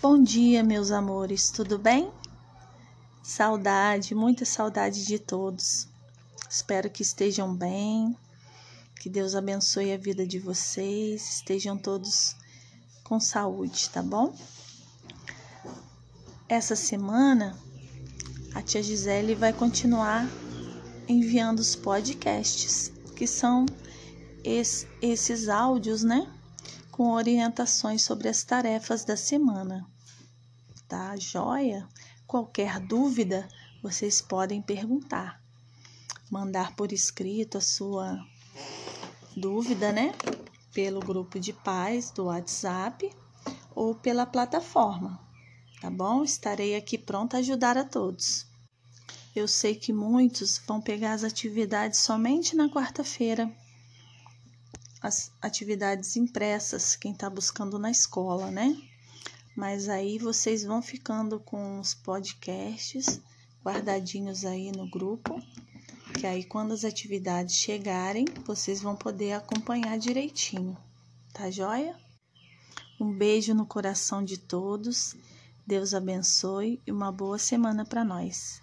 Bom dia, meus amores, tudo bem? Saudade, muita saudade de todos. Espero que estejam bem, que Deus abençoe a vida de vocês, estejam todos com saúde, tá bom? Essa semana a tia Gisele vai continuar enviando os podcasts, que são esses áudios, né? Com orientações sobre as tarefas da semana. Tá joia? Qualquer dúvida, vocês podem perguntar. Mandar por escrito a sua dúvida, né? Pelo grupo de pais do WhatsApp ou pela plataforma, tá bom? Estarei aqui pronta a ajudar a todos. Eu sei que muitos vão pegar as atividades somente na quarta-feira, as atividades impressas, quem está buscando na escola, né? Mas aí vocês vão ficando com os podcasts guardadinhos aí no grupo, que aí quando as atividades chegarem, vocês vão poder acompanhar direitinho, tá joia? Um beijo no coração de todos, Deus abençoe e uma boa semana para nós.